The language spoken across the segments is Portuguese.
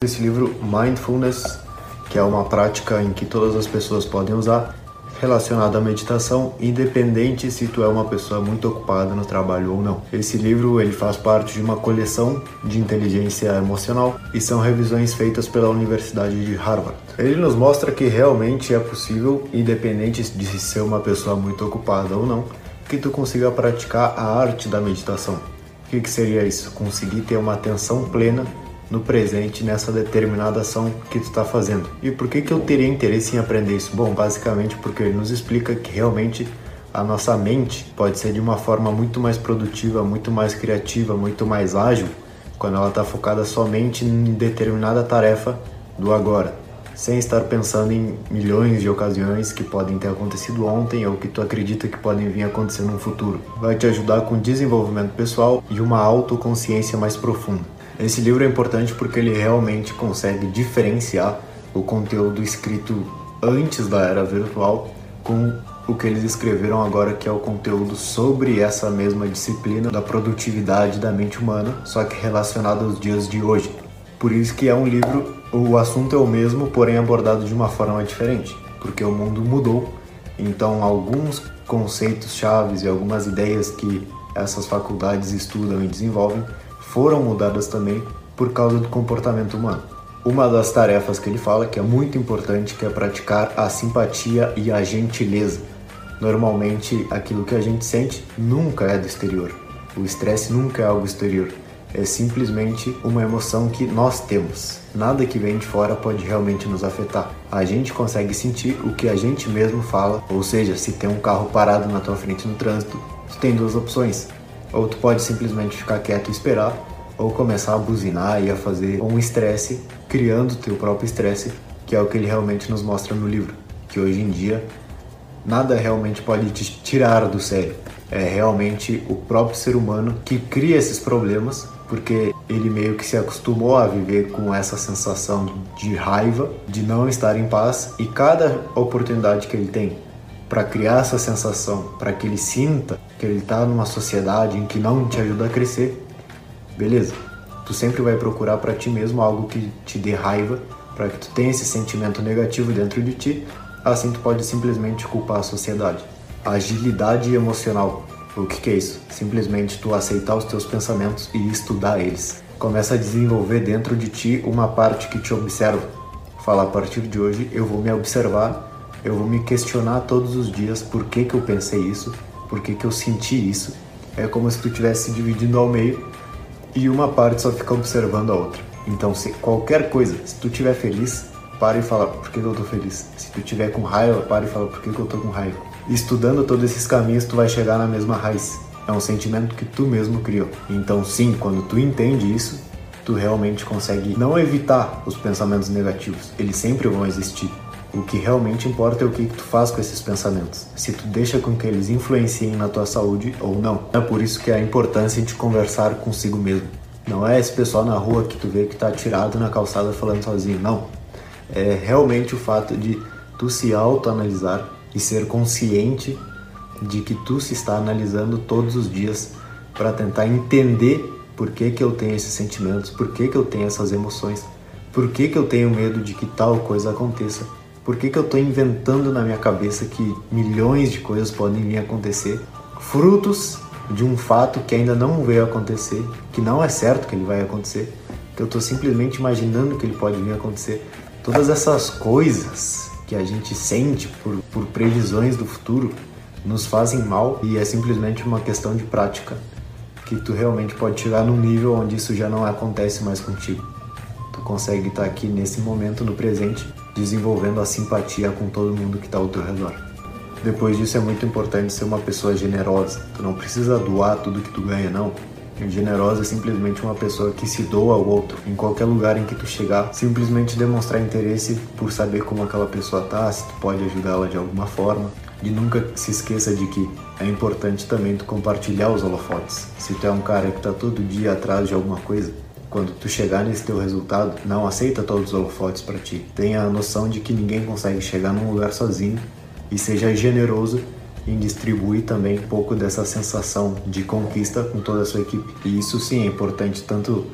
Esse livro, Mindfulness, que é uma prática em que todas as pessoas podem usar, relacionada à meditação, independente se tu é uma pessoa muito ocupada no trabalho ou não. Esse livro ele faz parte de uma coleção de inteligência emocional e são revisões feitas pela Universidade de Harvard. Ele nos mostra que realmente é possível, independente de ser uma pessoa muito ocupada ou não, que tu consiga praticar a arte da meditação. O que, que seria isso? Conseguir ter uma atenção plena no presente nessa determinada ação que tu está fazendo. E por que, que eu teria interesse em aprender isso? Bom, basicamente porque ele nos explica que realmente a nossa mente pode ser de uma forma muito mais produtiva, muito mais criativa, muito mais ágil quando ela está focada somente em determinada tarefa do agora, sem estar pensando em milhões de ocasiões que podem ter acontecido ontem ou que tu acredita que podem vir acontecer no futuro. Vai te ajudar com desenvolvimento pessoal e uma autoconsciência mais profunda. Esse livro é importante porque ele realmente consegue diferenciar o conteúdo escrito antes da era virtual com o que eles escreveram agora, que é o conteúdo sobre essa mesma disciplina da produtividade da mente humana, só que relacionado aos dias de hoje. Por isso que é um livro, o assunto é o mesmo, porém abordado de uma forma diferente, porque o mundo mudou. Então, alguns conceitos chaves e algumas ideias que essas faculdades estudam e desenvolvem foram mudadas também por causa do comportamento humano. Uma das tarefas que ele fala que é muito importante que é praticar a simpatia e a gentileza. Normalmente aquilo que a gente sente nunca é do exterior. O estresse nunca é algo exterior. É simplesmente uma emoção que nós temos. Nada que vem de fora pode realmente nos afetar. A gente consegue sentir o que a gente mesmo fala, ou seja, se tem um carro parado na tua frente no trânsito, tu tem duas opções ou tu pode simplesmente ficar quieto e esperar, ou começar a buzinar e a fazer um estresse, criando teu próprio estresse, que é o que ele realmente nos mostra no livro. Que hoje em dia nada realmente pode te tirar do sério. É realmente o próprio ser humano que cria esses problemas, porque ele meio que se acostumou a viver com essa sensação de raiva, de não estar em paz, e cada oportunidade que ele tem para criar essa sensação, para que ele sinta que ele está numa sociedade em que não te ajuda a crescer, beleza. Tu sempre vai procurar para ti mesmo algo que te dê raiva, para que tu tenha esse sentimento negativo dentro de ti, assim tu pode simplesmente culpar a sociedade. Agilidade emocional. O que, que é isso? Simplesmente tu aceitar os teus pensamentos e estudar eles. Começa a desenvolver dentro de ti uma parte que te observa. Fala, a partir de hoje eu vou me observar eu vou me questionar todos os dias por que, que eu pensei isso, por que, que eu senti isso. É como se tu estivesse dividindo ao meio e uma parte só fica observando a outra. Então, se qualquer coisa, se tu estiver feliz, para e fala por que, que eu tô feliz. Se tu estiver com raiva, para e fala por que, que eu tô com raiva. Estudando todos esses caminhos, tu vai chegar na mesma raiz. É um sentimento que tu mesmo criou. Então, sim, quando tu entende isso, tu realmente consegue não evitar os pensamentos negativos. Eles sempre vão existir. O que realmente importa é o que tu faz com esses pensamentos. Se tu deixa com que eles influenciem na tua saúde ou não. É por isso que é a importância de conversar consigo mesmo. Não é esse pessoal na rua que tu vê que tá tirado na calçada falando sozinho, não. É realmente o fato de tu se autoanalisar e ser consciente de que tu se está analisando todos os dias para tentar entender por que, que eu tenho esses sentimentos, por que, que eu tenho essas emoções, por que, que eu tenho medo de que tal coisa aconteça por que, que eu estou inventando na minha cabeça que milhões de coisas podem vir acontecer, frutos de um fato que ainda não veio acontecer, que não é certo que ele vai acontecer, que eu estou simplesmente imaginando que ele pode vir acontecer. Todas essas coisas que a gente sente por, por previsões do futuro nos fazem mal e é simplesmente uma questão de prática que tu realmente pode chegar num nível onde isso já não acontece mais contigo. Tu consegue estar aqui nesse momento, no presente, desenvolvendo a simpatia com todo mundo que está ao teu redor. Depois disso é muito importante ser uma pessoa generosa. Tu não precisa doar tudo que tu ganha, não. Generosa é simplesmente uma pessoa que se doa ao outro. Em qualquer lugar em que tu chegar, simplesmente demonstrar interesse por saber como aquela pessoa tá, se tu pode ajudá-la de alguma forma. E nunca se esqueça de que é importante também tu compartilhar os holofotes. Se tu é um cara que tá todo dia atrás de alguma coisa, quando tu chegar nesse teu resultado, não aceita todos os holofotes para ti. Tenha a noção de que ninguém consegue chegar num lugar sozinho e seja generoso em distribuir também um pouco dessa sensação de conquista com toda a sua equipe. E isso sim é importante tanto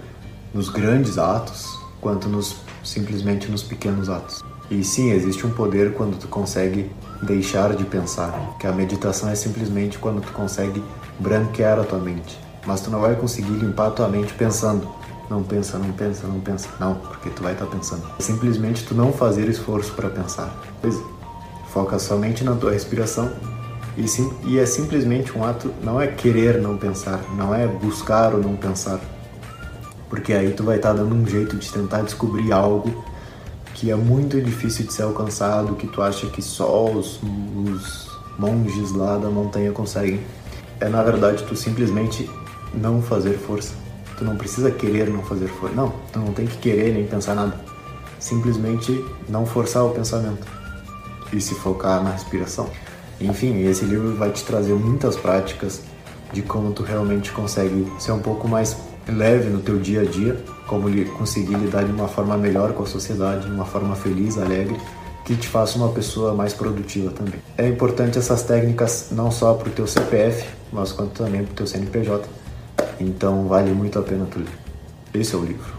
nos grandes atos quanto nos simplesmente nos pequenos atos. E sim, existe um poder quando tu consegue deixar de pensar, que a meditação é simplesmente quando tu consegue branquear a tua mente. Mas tu não vai conseguir limpar a tua mente pensando. Não pensa, não pensa, não pensa. Não, porque tu vai estar tá pensando. É simplesmente tu não fazer esforço para pensar. Pois foca somente na tua respiração e, sim, e é simplesmente um ato, não é querer não pensar, não é buscar ou não pensar. Porque aí tu vai estar tá dando um jeito de tentar descobrir algo que é muito difícil de ser alcançado, que tu acha que só os, os monges lá da montanha conseguem. É na verdade tu simplesmente não fazer força. Tu não precisa querer não fazer força. Não, tu não tem que querer nem pensar nada. Simplesmente não forçar o pensamento e se focar na respiração. Enfim, esse livro vai te trazer muitas práticas de como tu realmente consegue ser um pouco mais leve no teu dia a dia, como conseguir lidar de uma forma melhor com a sociedade, de uma forma feliz, alegre, que te faça uma pessoa mais produtiva também. É importante essas técnicas não só para o teu CPF, mas quanto também para o teu CNPJ. Então vale muito a pena tu ler. Esse é o livro.